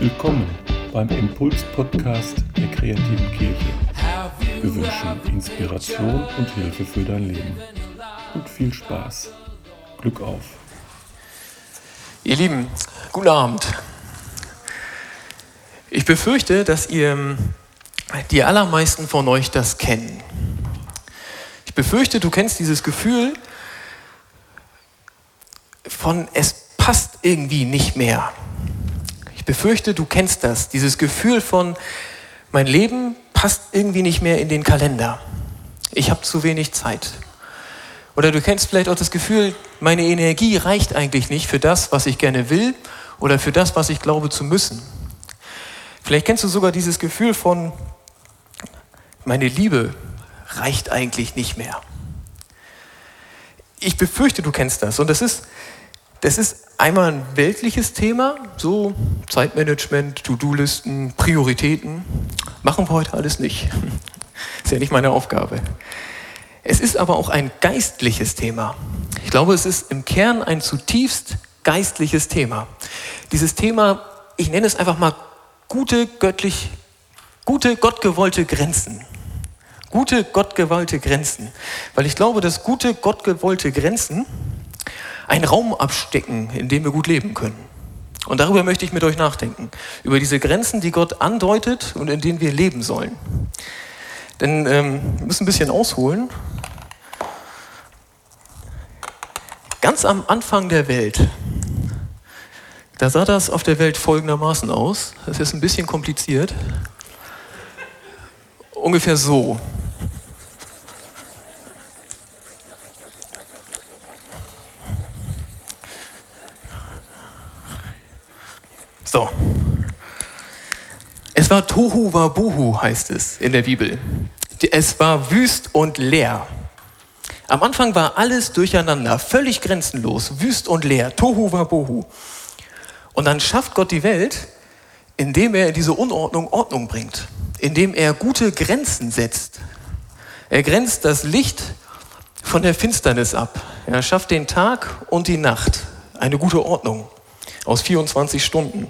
Willkommen beim Impuls-Podcast der kreativen Kirche. Wir wünschen Inspiration und Hilfe für dein Leben. Und viel Spaß. Glück auf. Ihr Lieben, guten Abend. Ich befürchte, dass ihr die allermeisten von euch das kennen. Ich befürchte, du kennst dieses Gefühl von es passt irgendwie nicht mehr befürchte, du kennst das, dieses Gefühl von, mein Leben passt irgendwie nicht mehr in den Kalender. Ich habe zu wenig Zeit. Oder du kennst vielleicht auch das Gefühl, meine Energie reicht eigentlich nicht für das, was ich gerne will oder für das, was ich glaube zu müssen. Vielleicht kennst du sogar dieses Gefühl von, meine Liebe reicht eigentlich nicht mehr. Ich befürchte, du kennst das. Und das ist, das ist einmal ein weltliches Thema, so Zeitmanagement, To-Do-Listen, Prioritäten. Machen wir heute alles nicht. Ist ja nicht meine Aufgabe. Es ist aber auch ein geistliches Thema. Ich glaube, es ist im Kern ein zutiefst geistliches Thema. Dieses Thema, ich nenne es einfach mal gute göttlich, gute gottgewollte Grenzen. Gute gottgewollte Grenzen. Weil ich glaube, dass gute gottgewollte Grenzen einen Raum abstecken, in dem wir gut leben können. Und darüber möchte ich mit euch nachdenken. Über diese Grenzen, die Gott andeutet und in denen wir leben sollen. Denn ähm, wir müssen ein bisschen ausholen. Ganz am Anfang der Welt, da sah das auf der Welt folgendermaßen aus. Das ist ein bisschen kompliziert. Ungefähr so. So. Es war Tohu Wabuhu, heißt es in der Bibel. Es war wüst und leer. Am Anfang war alles durcheinander, völlig grenzenlos, wüst und leer, Tohu Wabuhu. Und dann schafft Gott die Welt, indem er in diese Unordnung Ordnung bringt, indem er gute Grenzen setzt. Er grenzt das Licht von der Finsternis ab. Er schafft den Tag und die Nacht, eine gute Ordnung aus 24 Stunden.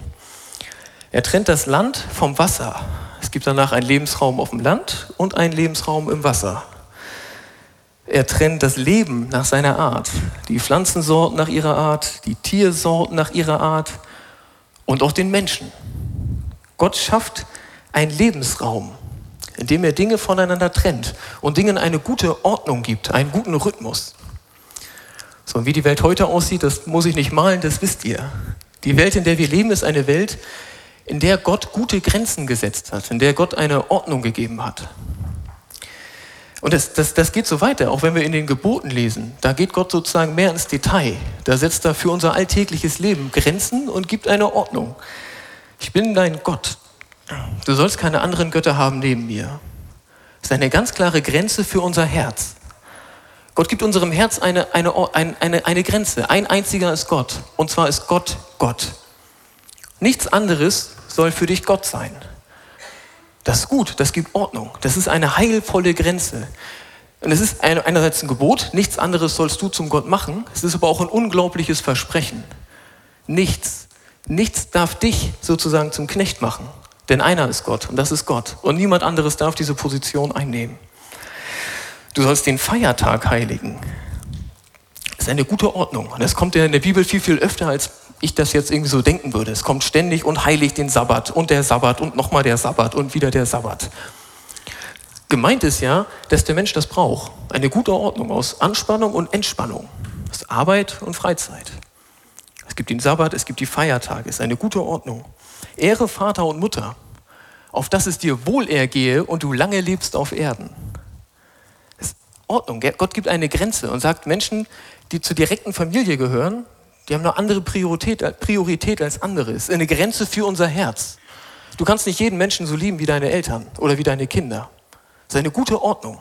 Er trennt das Land vom Wasser. Es gibt danach einen Lebensraum auf dem Land und einen Lebensraum im Wasser. Er trennt das Leben nach seiner Art, die Pflanzensorten nach ihrer Art, die Tiersorten nach ihrer Art und auch den Menschen. Gott schafft einen Lebensraum, in dem er Dinge voneinander trennt und Dingen eine gute Ordnung gibt, einen guten Rhythmus. So, und wie die Welt heute aussieht, das muss ich nicht malen, das wisst ihr. Die Welt, in der wir leben, ist eine Welt, in der Gott gute Grenzen gesetzt hat, in der Gott eine Ordnung gegeben hat. Und das, das, das geht so weiter, auch wenn wir in den Geboten lesen. Da geht Gott sozusagen mehr ins Detail. Da setzt er für unser alltägliches Leben Grenzen und gibt eine Ordnung. Ich bin dein Gott. Du sollst keine anderen Götter haben neben mir. Das ist eine ganz klare Grenze für unser Herz. Gott gibt unserem Herz eine, eine, eine, eine Grenze. Ein einziger ist Gott. Und zwar ist Gott Gott. Nichts anderes soll für dich Gott sein. Das ist gut, das gibt Ordnung. Das ist eine heilvolle Grenze. Und es ist einerseits ein Gebot, nichts anderes sollst du zum Gott machen. Es ist aber auch ein unglaubliches Versprechen. Nichts, nichts darf dich sozusagen zum Knecht machen. Denn einer ist Gott und das ist Gott. Und niemand anderes darf diese Position einnehmen. Du sollst den Feiertag heiligen. Das ist eine gute Ordnung. Und das kommt ja in der Bibel viel, viel öfter, als ich das jetzt irgendwie so denken würde. Es kommt ständig und heiligt den Sabbat und der Sabbat und nochmal der Sabbat und wieder der Sabbat. Gemeint ist ja, dass der Mensch das braucht. Eine gute Ordnung aus Anspannung und Entspannung. Ist Arbeit und Freizeit. Es gibt den Sabbat, es gibt die Feiertage. Es ist eine gute Ordnung. Ehre Vater und Mutter, auf dass es dir wohl ergehe und du lange lebst auf Erden. Das ist Ordnung. Gott gibt eine Grenze und sagt, Menschen, die zur direkten Familie gehören, die haben eine andere Priorität, Priorität als andere. Es ist eine Grenze für unser Herz. Du kannst nicht jeden Menschen so lieben wie deine Eltern oder wie deine Kinder. Das ist eine gute Ordnung.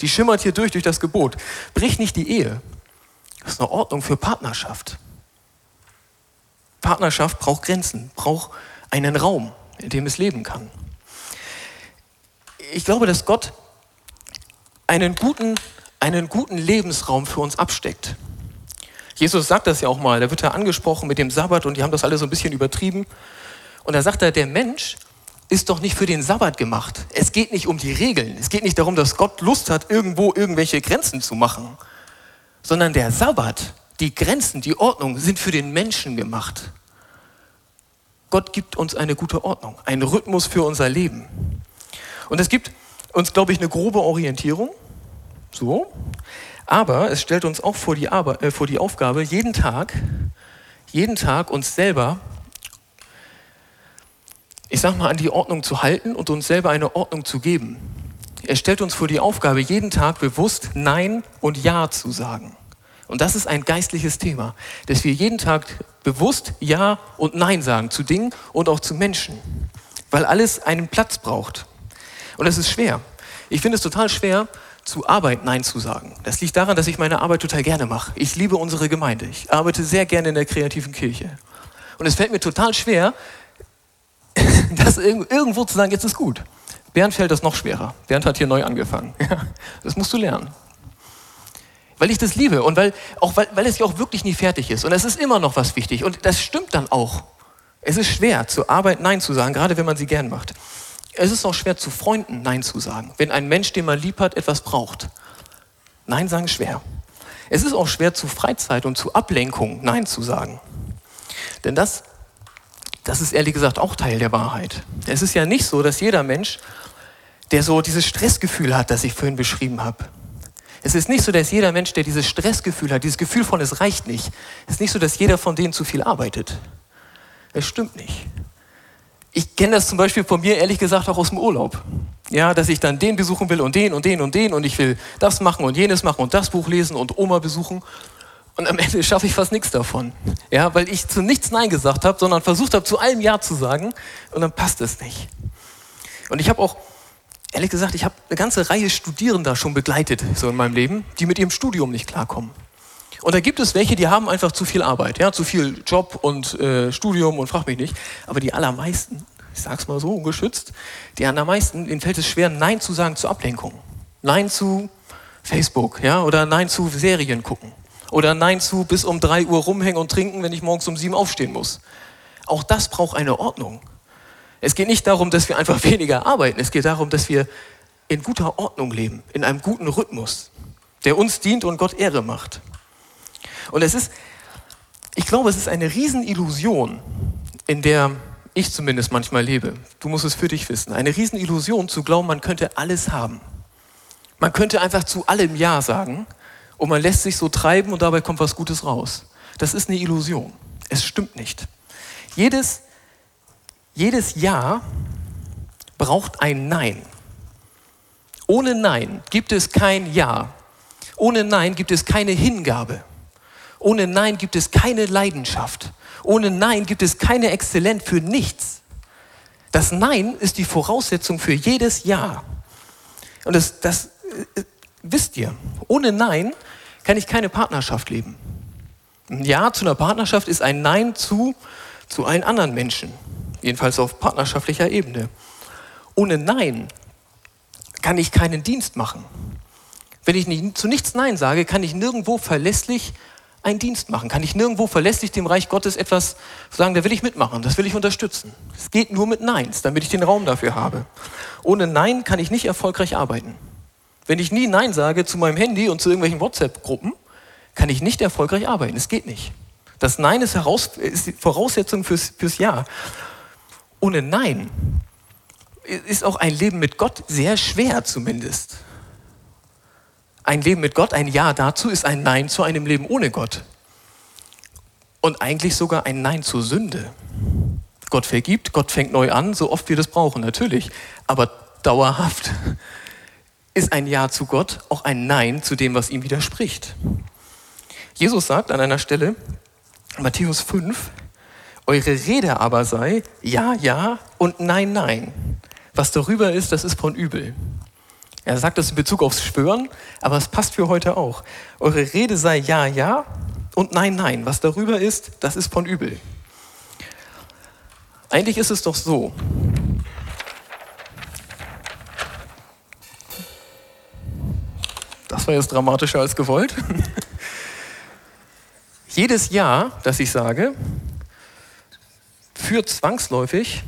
Die schimmert hier durch, durch das Gebot. Brich nicht die Ehe. Das ist eine Ordnung für Partnerschaft. Partnerschaft braucht Grenzen, braucht einen Raum, in dem es leben kann. Ich glaube, dass Gott einen guten, einen guten Lebensraum für uns absteckt. Jesus sagt das ja auch mal, da wird er angesprochen mit dem Sabbat und die haben das alle so ein bisschen übertrieben. Und da sagt er, der Mensch ist doch nicht für den Sabbat gemacht. Es geht nicht um die Regeln. Es geht nicht darum, dass Gott Lust hat, irgendwo irgendwelche Grenzen zu machen, sondern der Sabbat, die Grenzen, die Ordnung sind für den Menschen gemacht. Gott gibt uns eine gute Ordnung, einen Rhythmus für unser Leben. Und es gibt uns, glaube ich, eine grobe Orientierung. So. Aber es stellt uns auch vor die, Arbeit, äh, vor die Aufgabe, jeden Tag, jeden Tag uns selber, ich sag mal, an die Ordnung zu halten und uns selber eine Ordnung zu geben. Er stellt uns vor die Aufgabe, jeden Tag bewusst Nein und Ja zu sagen. Und das ist ein geistliches Thema, dass wir jeden Tag bewusst Ja und Nein sagen zu Dingen und auch zu Menschen, weil alles einen Platz braucht. Und es ist schwer. Ich finde es total schwer, zu Arbeit Nein zu sagen. Das liegt daran, dass ich meine Arbeit total gerne mache. Ich liebe unsere Gemeinde. Ich arbeite sehr gerne in der kreativen Kirche. Und es fällt mir total schwer, das irgendwo zu sagen, jetzt ist gut. Bernd fällt das noch schwerer. Bernd hat hier neu angefangen. das musst du lernen. Weil ich das liebe und weil, auch weil, weil es ja auch wirklich nie fertig ist. Und es ist immer noch was wichtig. Und das stimmt dann auch. Es ist schwer, zur Arbeit Nein zu sagen, gerade wenn man sie gern macht. Es ist auch schwer, zu Freunden Nein zu sagen, wenn ein Mensch, den man lieb hat, etwas braucht. Nein sagen schwer. Es ist auch schwer, zu Freizeit und zu Ablenkung Nein zu sagen. Denn das, das ist ehrlich gesagt auch Teil der Wahrheit. Es ist ja nicht so, dass jeder Mensch, der so dieses Stressgefühl hat, das ich vorhin beschrieben habe, es ist nicht so, dass jeder Mensch, der dieses Stressgefühl hat, dieses Gefühl von es reicht nicht, es ist nicht so, dass jeder von denen zu viel arbeitet. Es stimmt nicht ich kenne das zum Beispiel von mir ehrlich gesagt auch aus dem Urlaub. Ja, dass ich dann den besuchen will und den und den und den und ich will das machen und jenes machen und das Buch lesen und Oma besuchen. Und am Ende schaffe ich fast nichts davon. Ja, weil ich zu nichts Nein gesagt habe, sondern versucht habe, zu allem Ja zu sagen und dann passt es nicht. Und ich habe auch, ehrlich gesagt, ich habe eine ganze Reihe Studierender schon begleitet, so in meinem Leben, die mit ihrem Studium nicht klarkommen. Und da gibt es welche, die haben einfach zu viel Arbeit, ja, zu viel Job und äh, Studium und frag mich nicht. Aber die allermeisten, ich sag's mal so, ungeschützt, die allermeisten, denen fällt es schwer, Nein zu sagen zur Ablenkung. Nein zu Facebook, ja, oder Nein zu Serien gucken. Oder Nein zu bis um drei Uhr rumhängen und trinken, wenn ich morgens um sieben aufstehen muss. Auch das braucht eine Ordnung. Es geht nicht darum, dass wir einfach weniger arbeiten. Es geht darum, dass wir in guter Ordnung leben, in einem guten Rhythmus, der uns dient und Gott Ehre macht. Und es ist, ich glaube, es ist eine Riesenillusion, in der ich zumindest manchmal lebe. Du musst es für dich wissen. Eine Riesenillusion zu glauben, man könnte alles haben. Man könnte einfach zu allem Ja sagen und man lässt sich so treiben und dabei kommt was Gutes raus. Das ist eine Illusion. Es stimmt nicht. Jedes, jedes Ja braucht ein Nein. Ohne Nein gibt es kein Ja. Ohne Nein gibt es keine Hingabe. Ohne Nein gibt es keine Leidenschaft. Ohne Nein gibt es keine Exzellenz für nichts. Das Nein ist die Voraussetzung für jedes Ja. Und das, das äh, wisst ihr. Ohne Nein kann ich keine Partnerschaft leben. Ein Ja zu einer Partnerschaft ist ein Nein zu, zu allen anderen Menschen. Jedenfalls auf partnerschaftlicher Ebene. Ohne Nein kann ich keinen Dienst machen. Wenn ich nicht, zu nichts Nein sage, kann ich nirgendwo verlässlich einen Dienst machen? Kann ich nirgendwo verlässlich dem Reich Gottes etwas sagen, da will ich mitmachen, das will ich unterstützen? Es geht nur mit Neins, damit ich den Raum dafür habe. Ohne Nein kann ich nicht erfolgreich arbeiten. Wenn ich nie Nein sage zu meinem Handy und zu irgendwelchen WhatsApp-Gruppen, kann ich nicht erfolgreich arbeiten. Es geht nicht. Das Nein ist, heraus, ist die Voraussetzung fürs, fürs Ja. Ohne Nein ist auch ein Leben mit Gott sehr schwer zumindest. Ein Leben mit Gott, ein Ja dazu, ist ein Nein zu einem Leben ohne Gott. Und eigentlich sogar ein Nein zur Sünde. Gott vergibt, Gott fängt neu an, so oft wir das brauchen, natürlich. Aber dauerhaft ist ein Ja zu Gott auch ein Nein zu dem, was ihm widerspricht. Jesus sagt an einer Stelle, Matthäus 5, eure Rede aber sei Ja, ja und Nein, nein. Was darüber ist, das ist von übel. Er sagt das in Bezug aufs Schwören, aber es passt für heute auch. Eure Rede sei ja, ja und nein, nein. Was darüber ist, das ist von übel. Eigentlich ist es doch so. Das war jetzt dramatischer als gewollt. Jedes Ja, das ich sage, führt zwangsläufig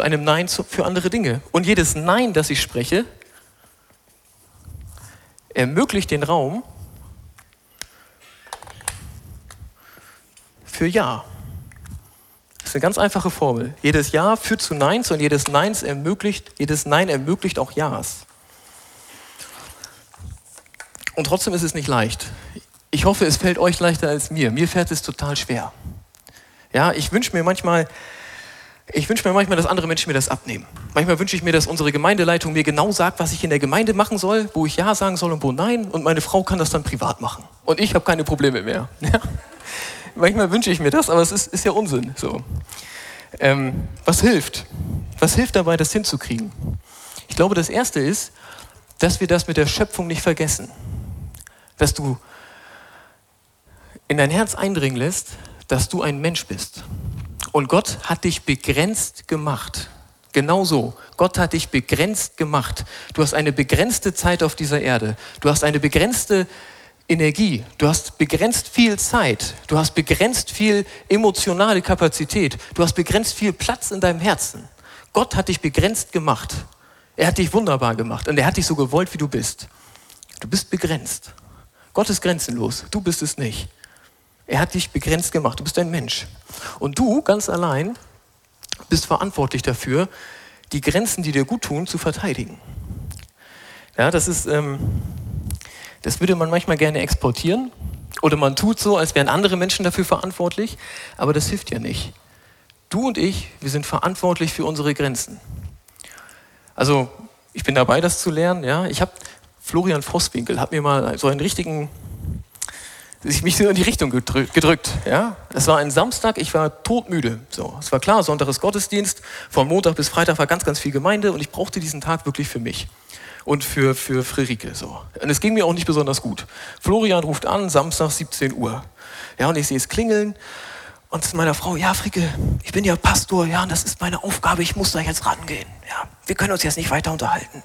einem Nein für andere Dinge. Und jedes Nein, das ich spreche, ermöglicht den Raum für Ja. Das ist eine ganz einfache Formel. Jedes Ja führt zu Neins und jedes Neins ermöglicht, jedes Nein ermöglicht auch Ja's. Und trotzdem ist es nicht leicht. Ich hoffe, es fällt euch leichter als mir. Mir fällt es total schwer. Ja, ich wünsche mir manchmal, ich wünsche mir manchmal, dass andere Menschen mir das abnehmen. Manchmal wünsche ich mir, dass unsere Gemeindeleitung mir genau sagt, was ich in der Gemeinde machen soll, wo ich Ja sagen soll und wo Nein. Und meine Frau kann das dann privat machen. Und ich habe keine Probleme mehr. Ja? Manchmal wünsche ich mir das, aber es ist, ist ja Unsinn. So. Ähm, was hilft? Was hilft dabei, das hinzukriegen? Ich glaube, das Erste ist, dass wir das mit der Schöpfung nicht vergessen. Dass du in dein Herz eindringen lässt, dass du ein Mensch bist. Und Gott hat dich begrenzt gemacht. Genau so. Gott hat dich begrenzt gemacht. Du hast eine begrenzte Zeit auf dieser Erde. Du hast eine begrenzte Energie. Du hast begrenzt viel Zeit. Du hast begrenzt viel emotionale Kapazität. Du hast begrenzt viel Platz in deinem Herzen. Gott hat dich begrenzt gemacht. Er hat dich wunderbar gemacht und er hat dich so gewollt, wie du bist. Du bist begrenzt. Gott ist grenzenlos. Du bist es nicht. Er hat dich begrenzt gemacht. Du bist ein Mensch. Und du ganz allein bist verantwortlich dafür, die Grenzen, die dir gut tun, zu verteidigen. Ja, das ist, ähm, das würde man manchmal gerne exportieren oder man tut so, als wären andere Menschen dafür verantwortlich, aber das hilft ja nicht. Du und ich, wir sind verantwortlich für unsere Grenzen. Also ich bin dabei, das zu lernen. Ja, ich habe Florian Vosswinkel hat mir mal so einen richtigen sich mich so in die Richtung gedrückt. Ja? Es war ein Samstag, ich war todmüde. So, es war klar, Sonntag ist Gottesdienst, von Montag bis Freitag war ganz, ganz viel Gemeinde und ich brauchte diesen Tag wirklich für mich und für, für Friederike. So. Und es ging mir auch nicht besonders gut. Florian ruft an, Samstag 17 Uhr. Ja, und ich sehe es klingeln. Und zu meiner Frau, ja, Fricke, ich bin ja Pastor, ja, und das ist meine Aufgabe, ich muss da jetzt rangehen. Ja, wir können uns jetzt nicht weiter unterhalten.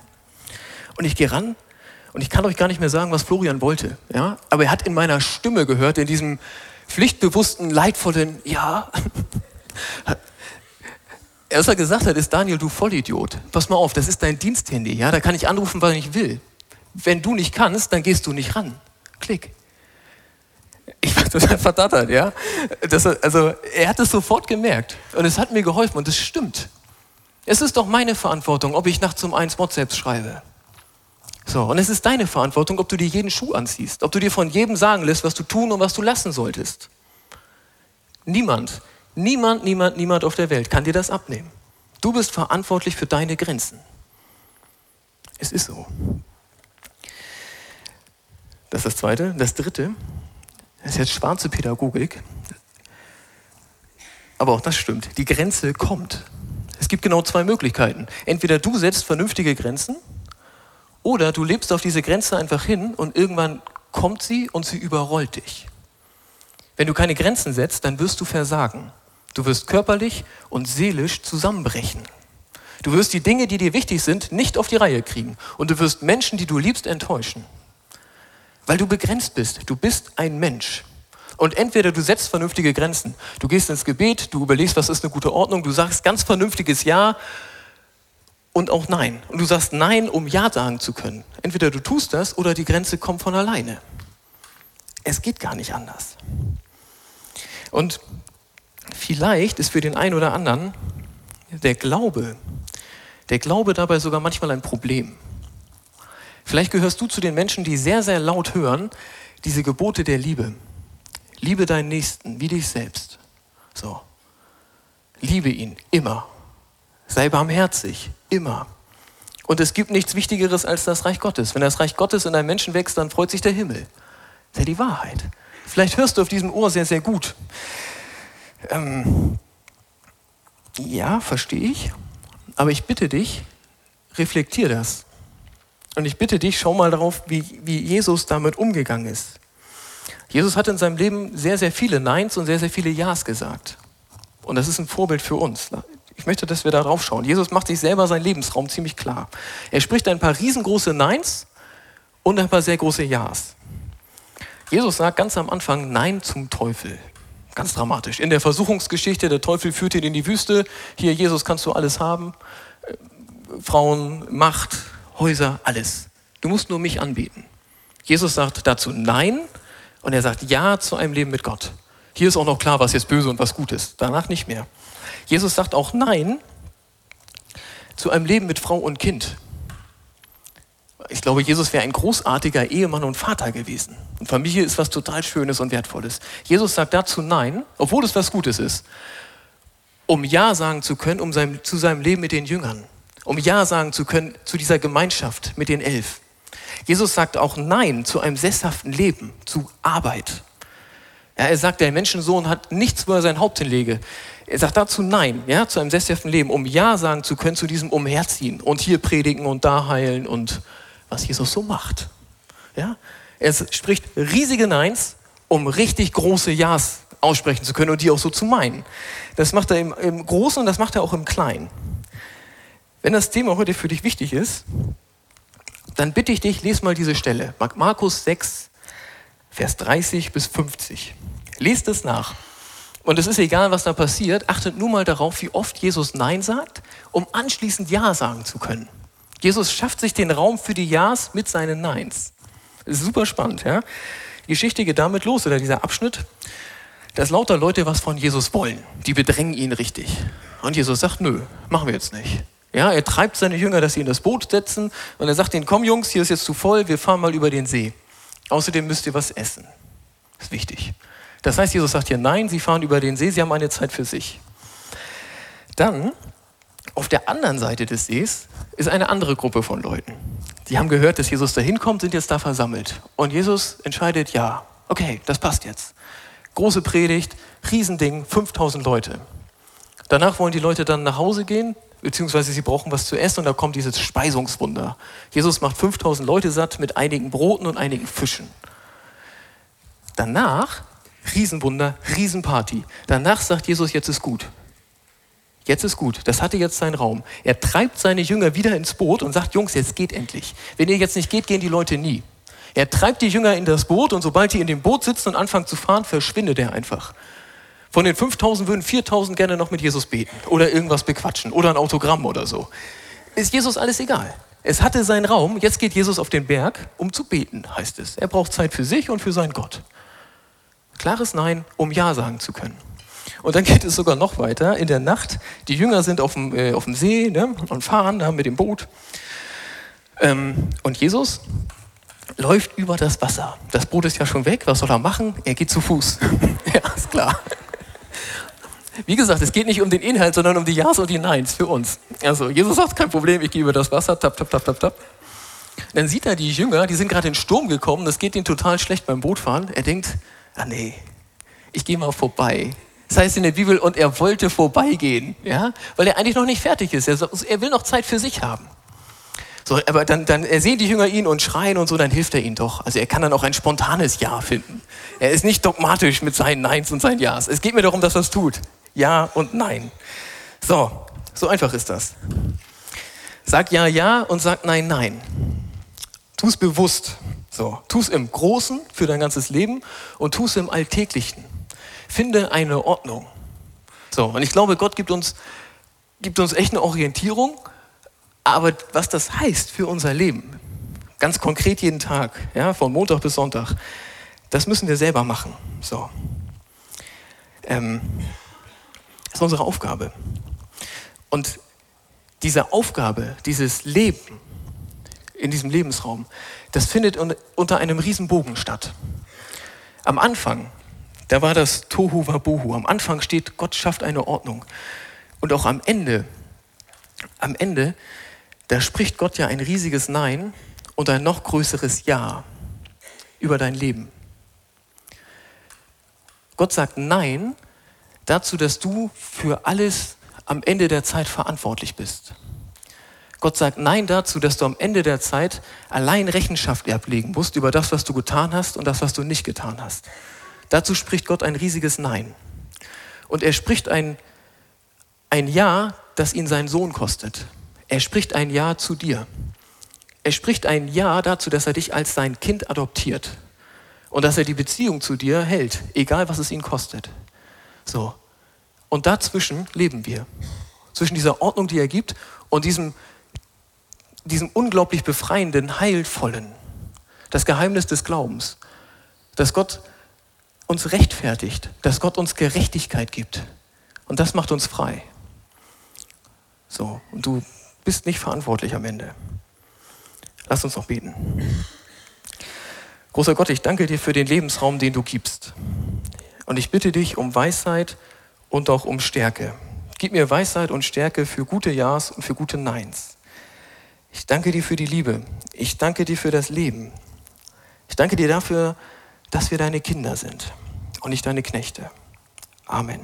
Und ich gehe ran und ich kann euch gar nicht mehr sagen, was Florian wollte. Ja, aber er hat in meiner Stimme gehört, in diesem pflichtbewussten, leidvollen Ja, was er gesagt hat, ist, Daniel, du Vollidiot. Pass mal auf, das ist dein Diensthandy. Ja? Da kann ich anrufen, weil ich will. Wenn du nicht kannst, dann gehst du nicht ran. Klick. Ich war total verdattert, ja. Das, also, er hat es sofort gemerkt. Und es hat mir geholfen und es stimmt. Es ist doch meine Verantwortung, ob ich nachts um eins WhatsApps schreibe. So, und es ist deine Verantwortung, ob du dir jeden Schuh anziehst, ob du dir von jedem sagen lässt, was du tun und was du lassen solltest. Niemand Niemand, niemand, niemand auf der Welt kann dir das abnehmen. Du bist verantwortlich für deine Grenzen. Es ist so. Das ist das Zweite. Das Dritte das ist jetzt schwarze Pädagogik. Aber auch das stimmt. Die Grenze kommt. Es gibt genau zwei Möglichkeiten. Entweder du setzt vernünftige Grenzen oder du lebst auf diese Grenze einfach hin und irgendwann kommt sie und sie überrollt dich. Wenn du keine Grenzen setzt, dann wirst du versagen. Du wirst körperlich und seelisch zusammenbrechen. Du wirst die Dinge, die dir wichtig sind, nicht auf die Reihe kriegen. Und du wirst Menschen, die du liebst, enttäuschen. Weil du begrenzt bist. Du bist ein Mensch. Und entweder du setzt vernünftige Grenzen, du gehst ins Gebet, du überlegst, was ist eine gute Ordnung, du sagst ganz vernünftiges Ja und auch Nein. Und du sagst Nein, um Ja sagen zu können. Entweder du tust das oder die Grenze kommt von alleine. Es geht gar nicht anders. Und Vielleicht ist für den einen oder anderen der Glaube, der Glaube dabei sogar manchmal ein Problem. Vielleicht gehörst du zu den Menschen, die sehr, sehr laut hören, diese Gebote der Liebe. Liebe deinen Nächsten wie dich selbst. So. Liebe ihn immer. Sei barmherzig, immer. Und es gibt nichts Wichtigeres als das Reich Gottes. Wenn das Reich Gottes in einem Menschen wächst, dann freut sich der Himmel. Das ist ja die Wahrheit. Vielleicht hörst du auf diesem Ohr sehr, sehr gut. Ähm, ja, verstehe ich. Aber ich bitte dich, reflektier das. Und ich bitte dich, schau mal darauf, wie, wie Jesus damit umgegangen ist. Jesus hat in seinem Leben sehr, sehr viele Neins und sehr, sehr viele Ja's gesagt. Und das ist ein Vorbild für uns. Ich möchte, dass wir da drauf schauen. Jesus macht sich selber seinen Lebensraum ziemlich klar. Er spricht ein paar riesengroße Neins und ein paar sehr große Ja's. Jesus sagt ganz am Anfang Nein zum Teufel. Ganz dramatisch. In der Versuchungsgeschichte, der Teufel führt ihn in die Wüste. Hier, Jesus, kannst du alles haben. Frauen, Macht, Häuser, alles. Du musst nur mich anbeten. Jesus sagt dazu Nein und er sagt Ja zu einem Leben mit Gott. Hier ist auch noch klar, was jetzt böse und was gut ist. Danach nicht mehr. Jesus sagt auch Nein zu einem Leben mit Frau und Kind. Ich glaube, Jesus wäre ein großartiger Ehemann und Vater gewesen. Und Familie ist was total Schönes und Wertvolles. Jesus sagt dazu Nein, obwohl es was Gutes ist, um Ja sagen zu können um sein, zu seinem Leben mit den Jüngern. Um Ja sagen zu können zu dieser Gemeinschaft mit den Elf. Jesus sagt auch Nein zu einem sesshaften Leben, zu Arbeit. Ja, er sagt, der Menschensohn hat nichts, wo er sein Haupt hinlege. Er sagt dazu Nein, ja, zu einem sesshaften Leben, um Ja sagen zu können zu diesem Umherziehen und hier predigen und da heilen und was Jesus so macht. Ja? Er spricht riesige Neins, um richtig große Ja's aussprechen zu können und die auch so zu meinen. Das macht er im, im Großen und das macht er auch im Kleinen. Wenn das Thema heute für dich wichtig ist, dann bitte ich dich, lese mal diese Stelle. Markus 6, Vers 30 bis 50. Lest es nach. Und es ist egal, was da passiert, achtet nur mal darauf, wie oft Jesus Nein sagt, um anschließend Ja sagen zu können. Jesus schafft sich den Raum für die Ja's mit seinen Neins. Das ist super spannend. Ja? Die Geschichte geht damit los, oder dieser Abschnitt, dass lauter Leute was von Jesus wollen. Die bedrängen ihn richtig. Und Jesus sagt, nö, machen wir jetzt nicht. Ja, er treibt seine Jünger, dass sie in das Boot setzen und er sagt ihnen, komm Jungs, hier ist jetzt zu voll, wir fahren mal über den See. Außerdem müsst ihr was essen. Das ist wichtig. Das heißt, Jesus sagt hier, nein, sie fahren über den See, sie haben eine Zeit für sich. Dann auf der anderen Seite des Sees ist eine andere Gruppe von Leuten. Die haben gehört, dass Jesus da hinkommt, sind jetzt da versammelt. Und Jesus entscheidet, ja, okay, das passt jetzt. Große Predigt, Riesending, 5000 Leute. Danach wollen die Leute dann nach Hause gehen, beziehungsweise sie brauchen was zu essen und da kommt dieses Speisungswunder. Jesus macht 5000 Leute satt mit einigen Broten und einigen Fischen. Danach, Riesenwunder, Riesenparty. Danach sagt Jesus, jetzt ist gut. Jetzt ist gut, das hatte jetzt seinen Raum. Er treibt seine Jünger wieder ins Boot und sagt, Jungs, jetzt geht endlich. Wenn ihr jetzt nicht geht, gehen die Leute nie. Er treibt die Jünger in das Boot und sobald die in dem Boot sitzen und anfangen zu fahren, verschwindet er einfach. Von den 5000 würden 4000 gerne noch mit Jesus beten oder irgendwas bequatschen oder ein Autogramm oder so. Ist Jesus alles egal. Es hatte seinen Raum, jetzt geht Jesus auf den Berg, um zu beten, heißt es. Er braucht Zeit für sich und für seinen Gott. Klares Nein, um Ja sagen zu können. Und dann geht es sogar noch weiter. In der Nacht, die Jünger sind auf dem, äh, auf dem See ne, und fahren da mit dem Boot. Ähm, und Jesus läuft über das Wasser. Das Boot ist ja schon weg. Was soll er machen? Er geht zu Fuß. ja, ist klar. Wie gesagt, es geht nicht um den Inhalt, sondern um die Ja's und die Neins für uns. Also, Jesus sagt, kein Problem, ich gehe über das Wasser, tap, tap, tap, tap, tap. Dann sieht er die Jünger, die sind gerade in den Sturm gekommen, das geht ihnen total schlecht beim Bootfahren. Er denkt, ah nee, ich gehe mal vorbei. Das heißt in der Bibel, und er wollte vorbeigehen, ja, weil er eigentlich noch nicht fertig ist. Er, er will noch Zeit für sich haben. So, aber dann, dann sehen die Jünger ihn und schreien und so, dann hilft er ihnen doch. Also er kann dann auch ein spontanes Ja finden. Er ist nicht dogmatisch mit seinen Neins und seinen Ja's. Es geht mir darum, dass er es tut. Ja und Nein. So, so einfach ist das. Sag Ja, Ja und sag Nein, Nein. Tu es bewusst. So, tu es im Großen für dein ganzes Leben und tu es im Alltäglichen. Finde eine Ordnung. So, und ich glaube, Gott gibt uns, gibt uns echt eine Orientierung, aber was das heißt für unser Leben, ganz konkret jeden Tag, ja, von Montag bis Sonntag, das müssen wir selber machen. So. Ähm, das ist unsere Aufgabe. Und diese Aufgabe, dieses Leben in diesem Lebensraum, das findet unter einem Riesenbogen statt. Am Anfang da war das Tohu Wabohu. Am Anfang steht, Gott schafft eine Ordnung. Und auch am Ende, am Ende, da spricht Gott ja ein riesiges Nein und ein noch größeres Ja über dein Leben. Gott sagt Nein dazu, dass du für alles am Ende der Zeit verantwortlich bist. Gott sagt Nein dazu, dass du am Ende der Zeit allein Rechenschaft ablegen musst über das, was du getan hast und das, was du nicht getan hast. Dazu spricht Gott ein riesiges Nein. Und er spricht ein, ein Ja das ihn sein Sohn kostet. Er spricht ein Ja zu dir. Er spricht ein Ja dazu, dass er dich als sein Kind adoptiert und dass er die Beziehung zu dir hält, egal was es ihn kostet. So. Und dazwischen leben wir. Zwischen dieser Ordnung, die er gibt, und diesem, diesem unglaublich befreienden, heilvollen. Das Geheimnis des Glaubens. Dass Gott uns rechtfertigt, dass Gott uns Gerechtigkeit gibt. Und das macht uns frei. So, und du bist nicht verantwortlich am Ende. Lass uns noch beten. Großer Gott, ich danke dir für den Lebensraum, den du gibst. Und ich bitte dich um Weisheit und auch um Stärke. Gib mir Weisheit und Stärke für gute Ja's und für gute Neins. Ich danke dir für die Liebe. Ich danke dir für das Leben. Ich danke dir dafür, dass wir deine Kinder sind und nicht deine Knechte. Amen.